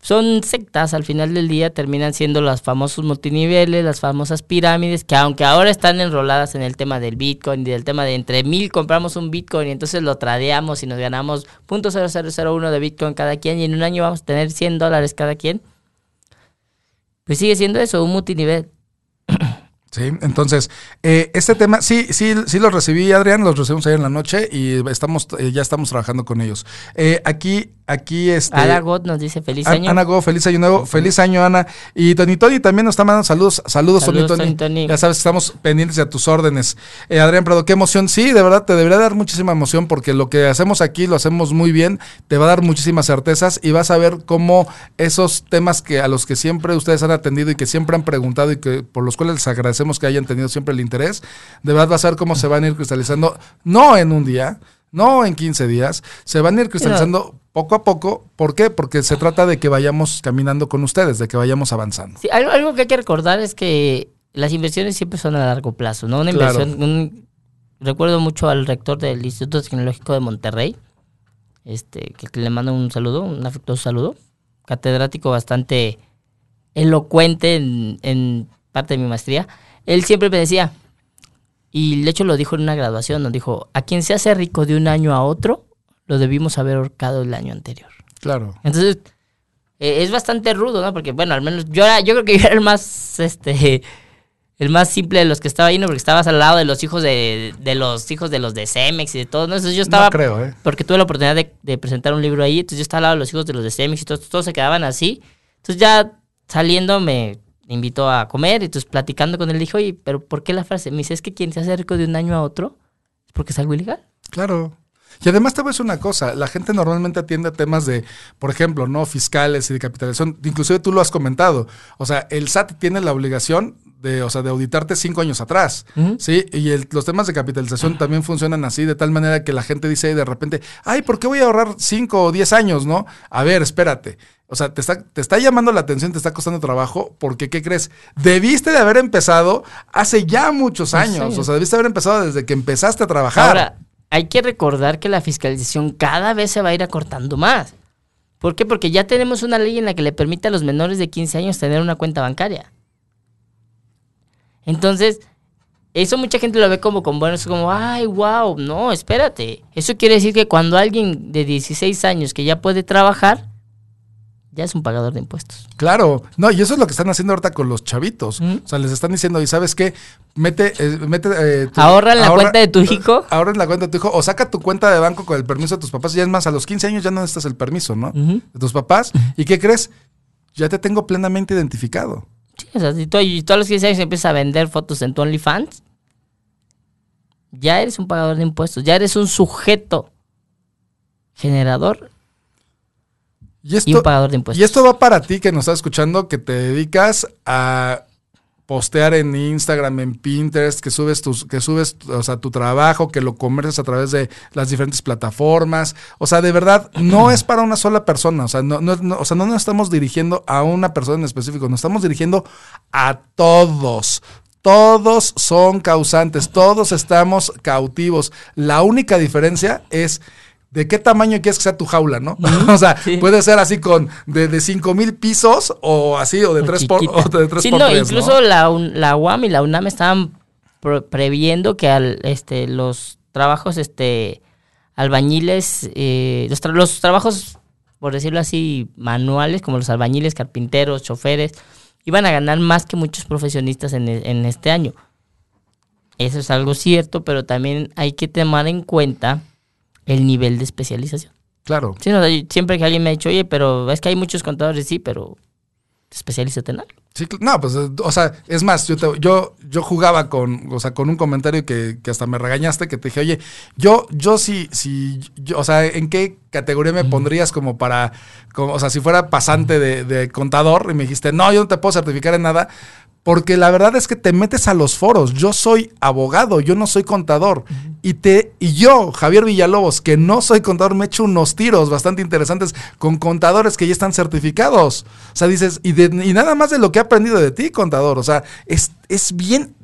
son sectas, al final del día terminan siendo los famosos multiniveles, las famosas pirámides, que aunque ahora están enroladas en el tema del Bitcoin y del tema de entre mil compramos un Bitcoin y entonces lo tradeamos y nos ganamos .0001 de Bitcoin cada quien y en un año vamos a tener 100 dólares cada quien, pues sigue siendo eso, un multinivel. Sí, entonces, eh, este tema, sí, sí, sí lo recibí, Adrián, los recibimos ayer en la noche y estamos, eh, ya estamos trabajando con ellos. Eh, aquí Aquí este. Ana God nos dice feliz año. Ana God, feliz año nuevo. Feliz año, Ana. Y Tony Tony también nos está mandando saludos. Saludos, Tony, Tony. Ya sabes estamos pendientes de tus órdenes. Eh, Adrián Prado, qué emoción. Sí, de verdad, te debería dar muchísima emoción porque lo que hacemos aquí lo hacemos muy bien. Te va a dar muchísimas certezas y vas a ver cómo esos temas que a los que siempre ustedes han atendido y que siempre han preguntado y que por los cuales les agradecemos que hayan tenido siempre el interés, de verdad vas a ver cómo se van a ir cristalizando, no en un día, no en 15 días, se van a ir cristalizando poco a poco. ¿Por qué? Porque se trata de que vayamos caminando con ustedes, de que vayamos avanzando. Sí, algo, que hay que recordar es que las inversiones siempre son a largo plazo, ¿no? Una inversión, recuerdo mucho al rector del Instituto Tecnológico de Monterrey, este, que le mando un saludo, un afectuoso saludo, catedrático bastante elocuente en, en parte de mi maestría. Él siempre me decía, y de hecho lo dijo en una graduación, nos dijo, a quien se hace rico de un año a otro, lo debimos haber ahorcado el año anterior. Claro. Entonces, e, es bastante rudo, ¿no? Porque, bueno, al menos yo, era, yo creo que yo era el más, este, el más simple de los que estaba ahí, ¿no? Porque estabas al lado de los hijos de, de los hijos de los de Cemex y de todos, ¿no? Entonces yo estaba... No creo, ¿eh? Porque tuve la oportunidad de, de, presentar un libro ahí, entonces yo estaba al lado de los hijos de los de Cemex y todos, todos se quedaban así. Entonces ya saliendo me me invitó a comer, y entonces platicando con él dije, oye, pero ¿por qué la frase? Me dice, es que quien se hace rico de un año a otro es porque es algo ilegal. Claro. Y además te voy a decir una cosa, la gente normalmente atiende a temas de, por ejemplo, no fiscales y de capitalización, inclusive tú lo has comentado, o sea, el SAT tiene la obligación de, o sea, de auditarte cinco años atrás, ¿sí? Y el- los temas de capitalización también funcionan así, de tal manera que la gente dice de repente, ay, ¿por qué voy a ahorrar cinco o diez años, no? A ver, espérate. O sea, te está, te está llamando la atención, te está costando trabajo, porque ¿qué crees? Debiste de haber empezado hace ya muchos años. años. O sea, debiste haber empezado desde que empezaste a trabajar. Ahora, hay que recordar que la fiscalización cada vez se va a ir acortando más. ¿Por qué? Porque ya tenemos una ley en la que le permite a los menores de 15 años tener una cuenta bancaria. Entonces, eso mucha gente lo ve como con buenos, como, ay, wow, no, espérate. Eso quiere decir que cuando alguien de 16 años que ya puede trabajar, ya es un pagador de impuestos. Claro, no, y eso es lo que están haciendo ahorita con los chavitos. ¿Mm? O sea, les están diciendo, ¿y sabes qué? Mete, eh, mete. eh, tu- Ahorra en la cuenta de tu hijo. Ahorra en la cuenta de tu hijo. O saca tu cuenta de banco con el permiso de tus papás. Y es más, a los 15 años ya no necesitas el permiso, ¿no? De tus papás. ¿Y qué crees? Ya te tengo plenamente identificado. Sí, o sea, si tú, y tú a los 15 años empiezas a vender fotos en tu OnlyFans, ya eres un pagador de impuestos, ya eres un sujeto generador Y esto, y un pagador de impuestos. y esto va para ti que nos estás escuchando, que te dedicas a postear en Instagram, en Pinterest, que subes tus, que subes, o sea, tu trabajo, que lo comercias a través de las diferentes plataformas. O sea, de verdad, no es para una sola persona. O sea, no, no- no- o sea, no nos estamos dirigiendo a una persona en específico, nos estamos dirigiendo a todos. Todos son causantes, todos estamos cautivos. La única diferencia es de qué tamaño quieres que sea tu jaula, ¿no? o sea, sí. puede ser así con de, de 5 mil pisos o así, o de O 3 por, o de tres sí, por no, tres, incluso La, Un- la UAM y la UNAM estaban previendo que al, este, los trabajos este, albañiles, eh, los, tra- los trabajos, por decirlo así, manuales, como los albañiles, carpinteros, choferes, iban a ganar más que muchos profesionistas en, en este año. Eso es algo cierto, pero también hay que tomar en cuenta el nivel de especialización. Claro. Sí, no, siempre que alguien me ha dicho, oye, pero es que hay muchos contadores, sí, pero especialízate en algo. Sí, no, pues, o sea, es más, yo, te- yo, yo jugaba con, o sea, con un comentario que, que hasta me regañaste, que te dije, oye, yo, yo sí, sí, yo- o sea, ¿en qué categoría me pondrías como para, como, o sea, si fuera pasante de, de contador? Y me dijiste, no, yo no te puedo certificar en nada, porque la verdad es que te metes a los foros. Yo soy abogado, yo no soy contador. Y te y yo, Javier Villalobos, que no soy contador, me echo unos tiros bastante interesantes con contadores que ya están certificados. O sea, dices, y, de- y nada más de lo que he aprendido de ti, contador. O sea, es, es bien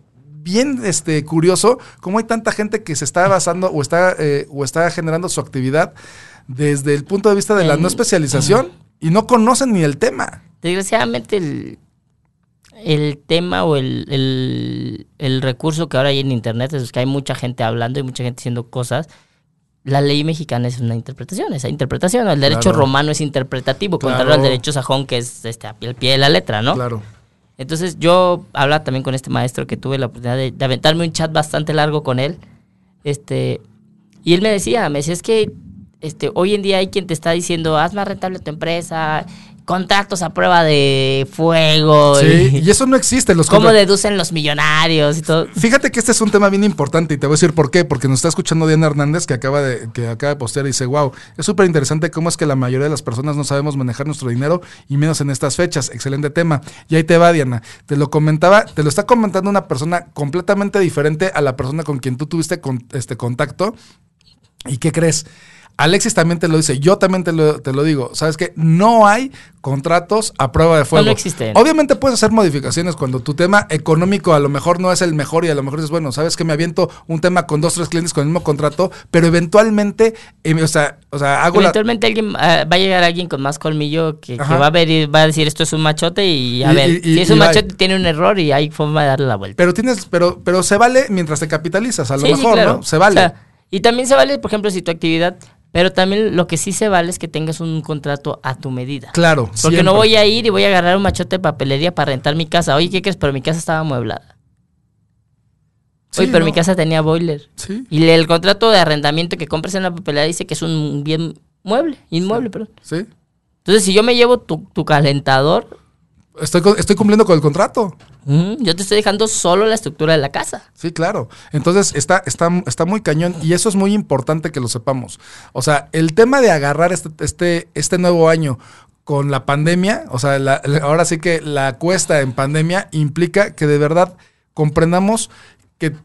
bien este, curioso cómo hay tanta gente que se está basando o está, eh, o está generando su actividad desde el punto de vista de la no especialización y no conocen ni el tema. Desgraciadamente el, el tema o el, el- el recurso que ahora hay en internet es que hay mucha gente hablando y mucha gente haciendo cosas. La ley mexicana es una interpretación, esa interpretación. El derecho Claro. romano es interpretativo, Claro. contrario al derecho sajón que es este, al pie de la letra, ¿no? Claro. Entonces yo hablaba también con este maestro que tuve la oportunidad de, de aventarme un chat bastante largo con él. Este, y él me decía, me decía, es que este, hoy en día hay quien te está diciendo, haz más rentable tu empresa, contratos a prueba de fuego, Sí, y y eso no existe. Los cómo deducen los millonarios y todo. Fíjate que este es un tema bien importante y te voy a decir por qué, porque nos está escuchando Diana Hernández que acaba de, que acaba de postear y dice, wow, es súper interesante cómo es que la mayoría de las personas no sabemos manejar nuestro dinero y menos en estas fechas. Excelente tema. Y ahí te va, Diana. Te lo comentaba, te lo está comentando una persona completamente diferente a la persona con quien tú tuviste con, este contacto. ¿Y qué crees? Alexis también te lo dice, yo también te lo, te lo digo. ¿Sabes qué? No hay contratos a prueba de fuego. no existen. Obviamente puedes hacer modificaciones cuando tu tema económico a lo mejor no es el mejor y a lo mejor dices, bueno, sabes que me aviento un tema con dos, tres clientes con el mismo contrato, pero eventualmente, eh, o, sea, o sea, hago la... Eventualmente alguien, ah, va a llegar alguien con más colmillo que, que va a ver y va a decir esto es un machote y a Y- ver, y- y- si es un machote tiene un error y hay forma de darle la vuelta. Pero tienes, pero, pero se vale mientras te capitalizas, a lo Sí, sí, mejor, claro. ¿no? Se vale. O sea, y también se vale, por ejemplo, si tu actividad, pero también lo que sí se vale es que tengas un contrato a tu medida. claro. Porque siempre. no voy a ir y voy a agarrar un machote de papelería para rentar mi casa. Oye, ¿qué crees? Pero mi casa estaba amueblada. Sí, Oye, pero ¿no? mi casa tenía boiler. Sí, Y el contrato de arrendamiento que compres en la papelería dice que es un bien mueble, inmueble, perdón. sí. Entonces, si yo me llevo tu, tu calentador, Estoy, estoy cumpliendo con el contrato. Mm, Yo te estoy dejando solo la estructura de la casa. Sí, claro. Entonces está, está, está muy cañón y eso es muy importante que lo sepamos. O sea, el tema de agarrar este, este, este nuevo año con la pandemia, o sea, la- ahora sí que la cuesta en pandemia implica que de verdad comprendamos que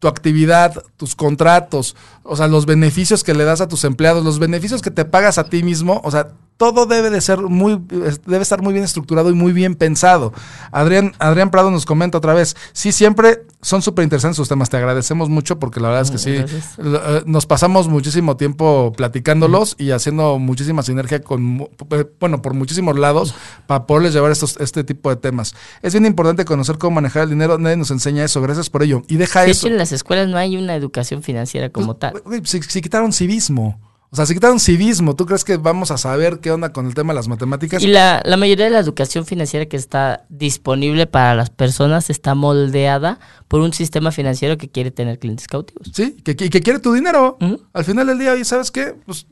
tu actividad, tus contratos, o sea, los beneficios que le das a tus empleados, los beneficios que te pagas a ti mismo, o sea, todo debe de ser muy, debe estar muy bien estructurado y muy bien pensado. Adrián, Adrián Prado nos comenta otra vez, sí, siempre son súper interesantes sus temas, te agradecemos mucho porque la verdad es que sí, Gracias. lo- eh, nos pasamos muchísimo tiempo platicándolos y haciendo muchísima sinergia con, eh, bueno, por muchísimos lados para poderles llevar estos, este tipo de temas. Es bien importante conocer cómo manejar el dinero, nadie nos enseña eso, gracias por ello. Y deja De eso. hecho, en las escuelas no hay una educación financiera como Pues, tal. Si, si quitaron civismo. O sea, si quitaron civismo, ¿tú crees que vamos a saber qué onda con el tema de las matemáticas? Y la, la mayoría de la educación financiera que está disponible para las personas está moldeada por un sistema financiero que quiere tener clientes cautivos. Sí, que, que, que quiere tu dinero. Al final del día, ¿y sabes qué? Pues,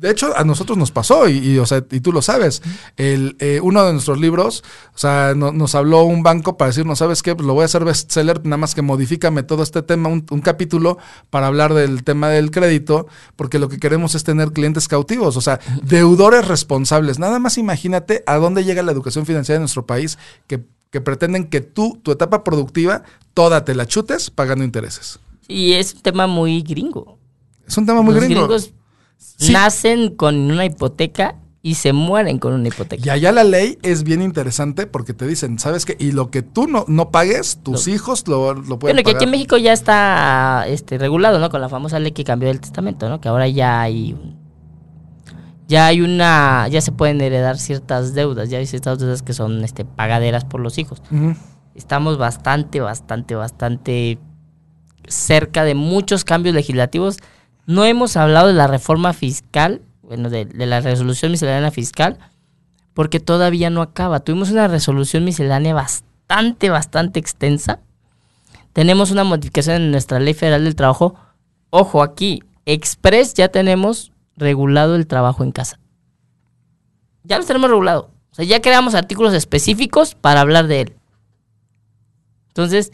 de hecho, a nosotros nos pasó, y, y, o sea, y tú lo sabes. El, eh, uno de nuestros libros, o sea, no- nos habló un banco para decirnos, ¿sabes qué? Pues lo voy a hacer bestseller, nada más que modifícame todo este tema, un, un capítulo para hablar del tema del crédito, porque lo que queremos es tener clientes cautivos, o sea, deudores responsables. Nada más imagínate a dónde llega la educación financiera de nuestro país, que, que pretenden que tú, tu etapa productiva, toda te la chutes pagando intereses. Y es un tema muy gringo. Es un tema muy Los gringo. gringos Sí. nacen con una hipoteca y se mueren con una hipoteca. Y allá la ley es bien interesante porque te dicen, ¿sabes qué? Y lo que tú no, no pagues, tus hijos lo, lo pueden Bueno, que pagar. aquí en México ya está este, regulado, ¿no? Con la famosa ley que cambió el testamento, ¿no? Que ahora ya hay ya hay una, ya se pueden heredar ciertas deudas, ya hay ciertas deudas que son este, pagaderas por los hijos. Estamos bastante, bastante, bastante cerca de muchos cambios legislativos. No hemos hablado de la reforma fiscal, bueno, de, la resolución miscelánea fiscal, porque todavía no acaba. Tuvimos una resolución miscelánea bastante, bastante extensa. Tenemos una modificación en nuestra ley federal del trabajo. Ojo, aquí, express ya tenemos regulado el trabajo en casa. Ya lo tenemos regulado. O sea, ya creamos artículos específicos para hablar de él. Entonces,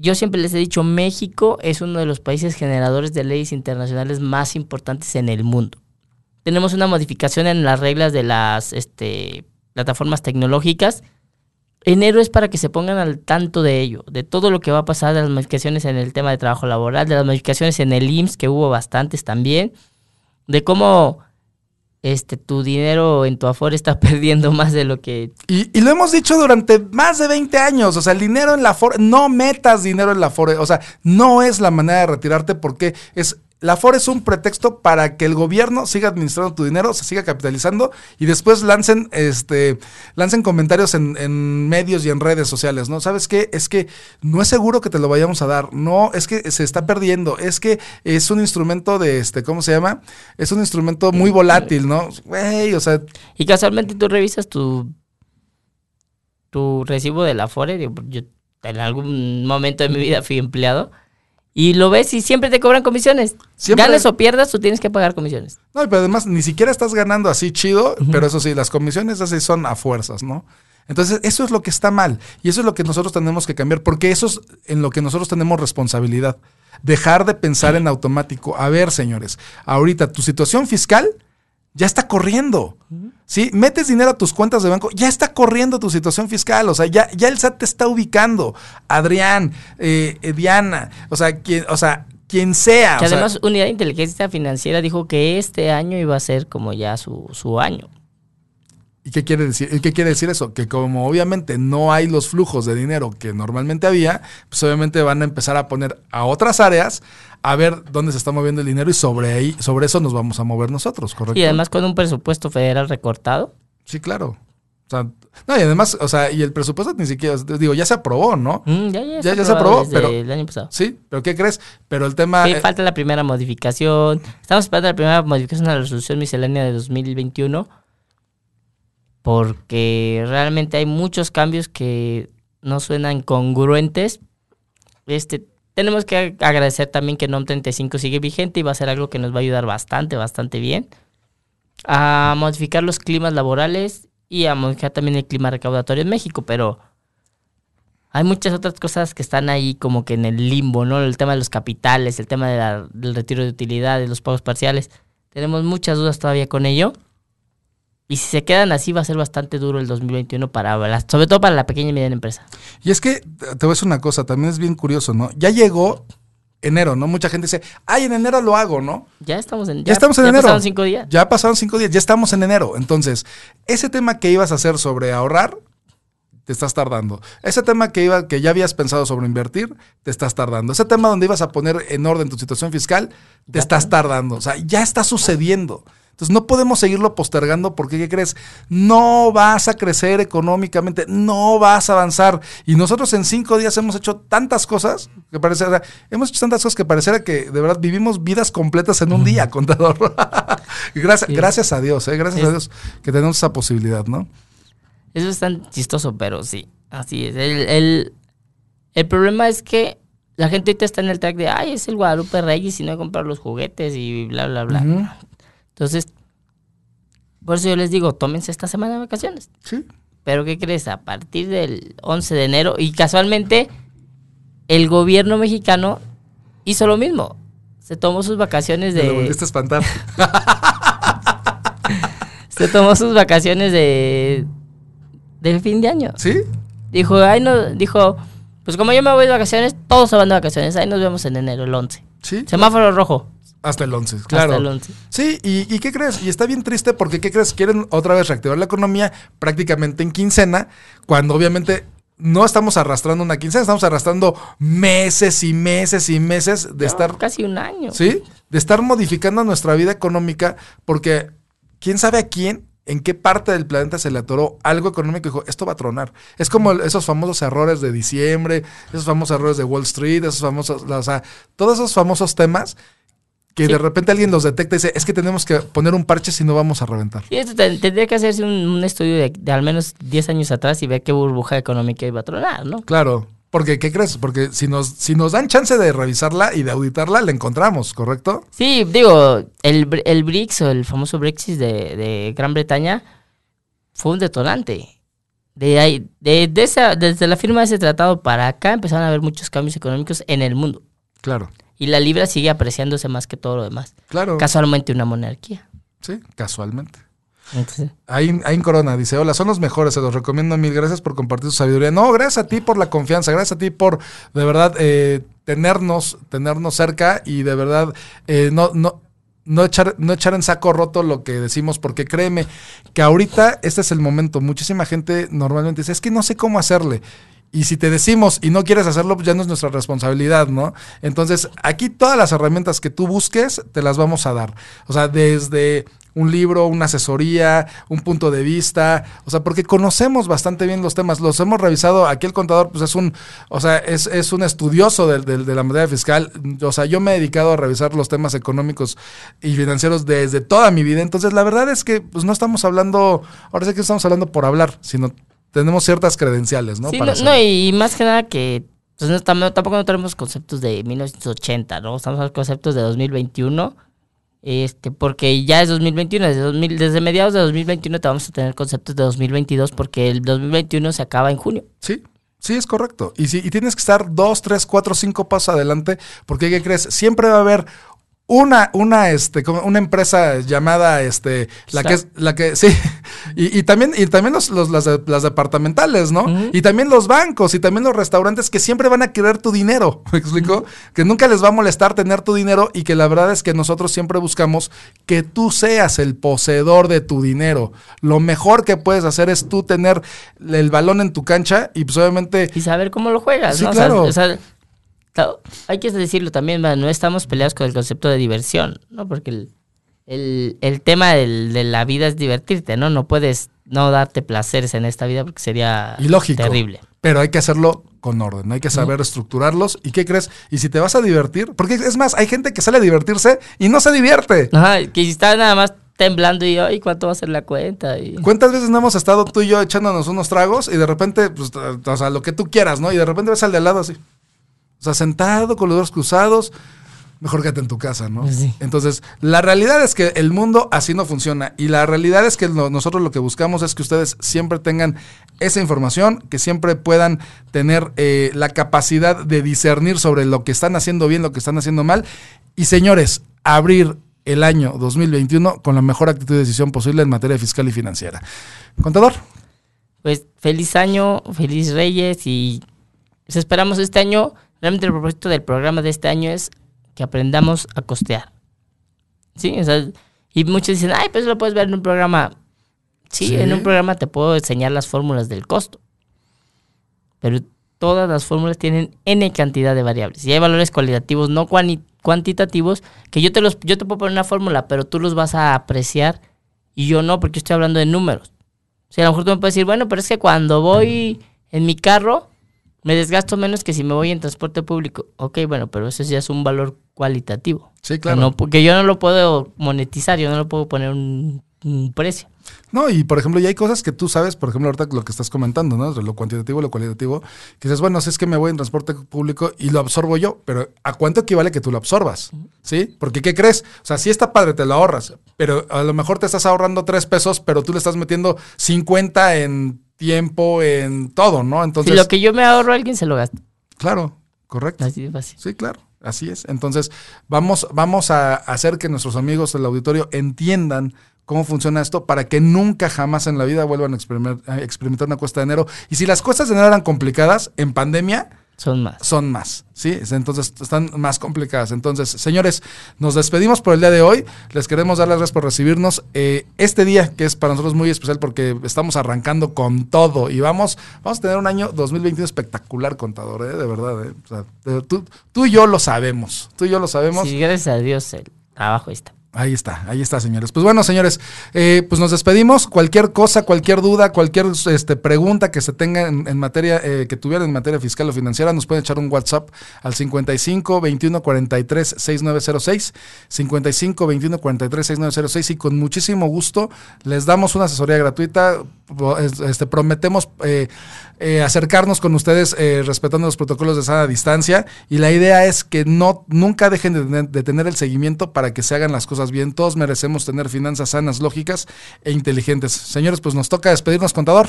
yo siempre les he dicho, México es uno de los países generadores de leyes internacionales más importantes en el mundo. Tenemos una modificación en las reglas de las este, plataformas tecnológicas. Enero es para que se pongan al tanto de ello, de todo lo que va a pasar, de las modificaciones en el tema de trabajo laboral, de las modificaciones en el IMSS, que hubo bastantes también, de cómo este, tu dinero en tu Afore está perdiendo más de lo que Y, lo hemos dicho durante más de 20 años. O sea, el dinero en la FORE, no metas dinero en la FORE. O sea, no es la manera de retirarte porque es. La FORE es un pretexto para que el gobierno siga administrando tu dinero, se siga capitalizando y después lancen, este, lancen comentarios en, en medios y en redes sociales, ¿no? ¿Sabes qué? Es que no es seguro que te lo vayamos a dar. No, es que se está perdiendo. Es que es un instrumento de, este, ¿cómo se llama? Es un instrumento muy volátil, ¿no? Güey, o sea, Y casualmente tú revisas tu, tu recibo de la digo, Yo en algún momento de mi vida fui empleado. Y lo ves y siempre te cobran comisiones. Siempre- Ganes o pierdas, tú tienes que pagar comisiones. No, pero además ni siquiera estás ganando así chido, pero eso sí, las comisiones así son a fuerzas, ¿no? Entonces, eso es lo que está mal y eso es lo que nosotros tenemos que cambiar, porque eso es en lo que nosotros tenemos responsabilidad. Dejar de pensar en automático. A ver, señores, ahorita tu situación fiscal ya está corriendo. ¿Sí? Metes dinero a tus cuentas de banco, ya está corriendo tu situación fiscal. O sea, ya, ya el SAT te está ubicando. Adrián, eh, eh, Diana, o sea, quien, o sea, quien sea. Que o sea, además, Unidad de Inteligencia Financiera dijo que este año iba a ser como ya su, su año. ¿Y qué quiere decir? ¿Y ¿Qué quiere decir eso? Que como obviamente no hay los flujos de dinero que normalmente había, pues obviamente van a empezar a poner a otras áreas a ver dónde se está moviendo el dinero y sobre ahí, sobre eso nos vamos a mover nosotros, ¿correcto? Y además con un presupuesto federal recortado. Sí, claro. O sea, no, y además, o sea, y el presupuesto ni siquiera, digo, ya se aprobó, ¿no? Mm, ya, ya, Ya- ya está se aprobó, desde pero- el año pasado. Sí, pero ¿qué crees? Pero el tema... Sí, eh, falta la primera modificación. Estamos esperando la primera modificación a la resolución miscelánea de 2021. Porque realmente hay muchos cambios que no suenan congruentes. Este, tenemos que agradecer también que NOM 35 sigue vigente y va a ser algo que nos va a ayudar bastante, bastante bien. A modificar los climas laborales y a modificar también el clima recaudatorio en México, pero hay muchas otras cosas que están ahí como que en el limbo, ¿no? El tema de los capitales, el tema del retiro de utilidades, los pagos parciales. Tenemos muchas dudas todavía con ello. Y si se quedan así va a ser bastante duro el 2021 para sobre todo para la pequeña y mediana empresa. Y es que, te voy a decir una cosa, también es bien curioso, ¿no? Ya llegó enero, ¿no? Mucha gente dice, ay, en enero lo hago, ¿no? Ya estamos en Ya, estamos en enero. pasaron cinco días. Ya pasaron cinco días, ya estamos en enero. Entonces, ese tema que ibas a hacer sobre ahorrar, te estás tardando. Ese tema que, iba, que ya habías pensado sobre invertir, te estás tardando. Ese tema donde ibas a poner en orden tu situación fiscal, te Ya estás tardando. O sea, ya está sucediendo. Entonces, no podemos seguirlo postergando porque, ¿qué crees? No vas a crecer económicamente, no vas a avanzar. Y nosotros en cinco días hemos hecho tantas cosas que o sea, hemos hecho tantas cosas que pareciera que de verdad vivimos vidas completas en un día, contador. gracias, Sí. gracias a Dios, ¿eh? gracias a Dios que tenemos esa posibilidad, ¿no? Eso es tan chistoso, pero sí, así es. El, el, el problema es que la gente ahorita está en el track de, ay, es el Guadalupe Reyes y no he comprado los juguetes y bla, bla, bla. Entonces, por eso yo les digo, tómense esta semana de vacaciones. Sí. Pero ¿qué crees? A partir del 11 de enero, y casualmente el gobierno mexicano hizo lo mismo. Se tomó sus vacaciones Me lo de... volviste a espantar. Se tomó sus vacaciones de... de fin de año. ¿Sí? Dijo, ay, no, dijo, pues como yo me voy de vacaciones, todos se van de vacaciones, ahí nos vemos en enero, el 11. Sí. Semáforo rojo, Hasta el 11, claro. hasta el 11. Sí, y, y ¿qué crees? Y está bien triste porque, ¿qué crees? Quieren otra vez reactivar la economía prácticamente en quincena, cuando obviamente no estamos arrastrando una quincena, estamos arrastrando meses y meses y meses de No, estar, Casi un año. ¿sí? De estar modificando nuestra vida económica porque quién sabe a quién, en qué parte del planeta se le atoró algo económico y dijo, esto va a tronar. Es como esos famosos errores de diciembre, esos famosos errores de Wall Street, esos famosos, o sea, todos esos famosos temas que Sí. de repente alguien los detecta y dice, es que tenemos que poner un parche si no vamos a reventar. Y esto ten- tendría que hacerse un, un estudio de, de al menos 10 años atrás y ver qué burbuja económica iba a tronar, ¿no? Claro, porque ¿qué crees? Porque si nos, si nos dan chance de revisarla y de auditarla, la encontramos, ¿correcto? Sí, digo, el, el BRICS o el famoso Brexit de, de Gran Bretaña fue un detonante. De ahí, de, de esa, desde la firma de ese tratado para acá empezaron a haber muchos cambios económicos en el mundo. Claro, Y la libra sigue apreciándose más que todo lo demás. claro. Casualmente una monarquía. Sí, casualmente. Ahí en Corona dice, hola, son los mejores, se los recomiendo mil, gracias por compartir su sabiduría. No, gracias a ti por la confianza, gracias a ti por de verdad eh, tenernos, tenernos cerca y de verdad eh, no, no, no, echar, no echar en saco roto lo que decimos, porque créeme que ahorita este es el momento. Muchísima gente normalmente dice, es que no sé cómo hacerle. Y si te decimos y no quieres hacerlo, pues ya no es nuestra responsabilidad, ¿no? Entonces, aquí todas las herramientas que tú busques, te las vamos a dar. O sea, desde un libro, una asesoría, un punto de vista, o sea, porque conocemos bastante bien los temas, los hemos revisado, aquí el contador pues es un, o sea, es, es un estudioso del- de, la materia fiscal, o sea, yo me he dedicado a revisar los temas económicos y financieros desde toda mi vida, entonces la verdad es que pues no estamos hablando, ahora sí que estamos hablando por hablar, sino tenemos ciertas credenciales, ¿no? sí, Para no, y más que nada que pues, no, tam- tampoco no tenemos conceptos de 1980, ¿no? Estamos hablando de conceptos de 2021. Este, porque ya es 2021, desde, 2000 desde mediados de 2021 te vamos a tener conceptos de 2022 porque el 2021 se acaba en junio. Sí, sí, es correcto. Y, si, y tienes que estar dos, tres, cuatro, cinco pasos adelante, porque ¿qué crees? Siempre va a haber una, una, este, una empresa llamada, este, la que es, la que, sí, y, y también, y también los, los- las, de- las departamentales, ¿no? Y también los bancos y también los restaurantes que siempre van a querer tu dinero, ¿me explico? Que nunca les va a molestar tener tu dinero y que la verdad es que nosotros siempre buscamos que tú seas el poseedor de tu dinero. Lo mejor que puedes hacer es tú tener el balón en tu cancha y pues obviamente Y saber cómo lo juegas, Sí, ¿no? O sea, o sea, hay que decirlo también, no estamos peleados con el concepto de diversión, ¿no? Porque el, el, el tema del- de la vida es divertirte, ¿no? No puedes no darte placeres en esta vida porque sería ilógico. terrible. Pero hay que hacerlo con orden, hay que saber estructurarlos. ¿Y qué crees? Y si te vas a divertir, porque es más, hay gente que sale a divertirse y no se divierte. Ajá, que si está nada más temblando y, ay, ¿cuánto va a ser la cuenta? Y, ¿Cuántas veces no hemos estado tú y yo echándonos unos tragos y de repente, pues, o sea, lo que tú quieras, ¿no? Y de repente ves al de al lado así. O sea, sentado con los dedos cruzados. mejor quédate en tu casa, ¿no? Sí. Entonces, la realidad es que el mundo así no funciona y la realidad es que nosotros lo que buscamos es que ustedes siempre tengan esa información, que siempre puedan tener eh, la capacidad de discernir sobre lo que están haciendo bien, lo que están haciendo mal. Y señores, abrir el año 2021 con la mejor actitud de decisión posible en materia fiscal y financiera. Contador, Pues feliz año, feliz Reyes y pues, esperamos este año. Realmente el propósito del programa de este año es que aprendamos a costear. Sí, o sea, y muchos dicen, ay, pues lo puedes ver en un programa. Sí, Sí. en un programa te puedo enseñar las fórmulas del costo. Pero todas las fórmulas tienen N cantidad de variables. Y hay valores cualitativos, no cuantitativos, que yo te los, yo te puedo poner una fórmula, pero tú los vas a apreciar y yo no, porque estoy hablando de números. O sea, a lo mejor tú me puedes decir, bueno, pero es que cuando voy en mi carro, me desgasto menos que si me voy en transporte público. Ok, bueno, pero eso ya es un valor cualitativo. Sí, Que claro. no- porque yo no lo puedo monetizar, yo no lo puedo poner un, un precio. No, y por ejemplo, ya hay cosas que tú sabes, por ejemplo, ahorita lo que estás comentando, ¿no? Lo cuantitativo lo cualitativo, que dices, bueno, si es que me voy en transporte público y lo absorbo yo, pero ¿a cuánto equivale que tú lo absorbas? ¿Sí? Porque ¿qué crees? O sea, sí está padre, te lo ahorras, pero a lo mejor te estás ahorrando tres pesos, pero tú le estás metiendo 50 en tiempo, en todo, ¿no? Entonces, si lo que yo me ahorro, alguien se lo gasta. claro, correcto. Así de fácil. Sí, claro, así es. Entonces, vamos, vamos a hacer que nuestros amigos del auditorio entiendan cómo funciona esto para que nunca jamás en la vida vuelvan a experimentar, a experimentar una cuesta de enero. Y si las cuestas de enero eran complicadas, en pandemia Son más. son más, ¿sí? Entonces están más complicadas. Entonces, señores, nos despedimos por el día de hoy. Les queremos dar las gracias por recibirnos eh, este día, que es para nosotros muy especial porque estamos arrancando con todo y vamos, vamos a tener un año 2021 espectacular, contador, ¿eh? de verdad. ¿eh? O sea, tú, tú y yo lo sabemos, tú y yo lo sabemos. Sí, gracias a Dios el trabajo está. Ahí está, ahí está, señores. Pues bueno, señores, eh, pues nos despedimos. Cualquier cosa, cualquier duda, cualquier este, pregunta que se tenga en, materia, eh, que tuvieran en materia fiscal o financiera, nos pueden echar un WhatsApp al 55 21 43 6906. 55 21 43 6906 y con muchísimo gusto les damos una asesoría gratuita. Es- Este, prometemos eh, acercarnos con ustedes respetando los protocolos de sana distancia y la idea es que no nunca dejen de tener el seguimiento para que se hagan las cosas bien. Todos merecemos tener finanzas sanas, lógicas e inteligentes. Señores, pues nos toca despedirnos, contador.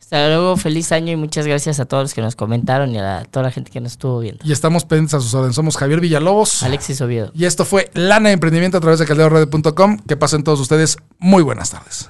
Hasta luego, feliz año y muchas gracias a todos los que nos comentaron y a toda la gente que nos estuvo viendo. Y estamos pendientes a sus órdenes. Somos Javier Villalobos. Alexis Oviedo. Y esto fue Lana Emprendimiento a través de calderoradio.com. Que pasen todos ustedes muy buenas tardes.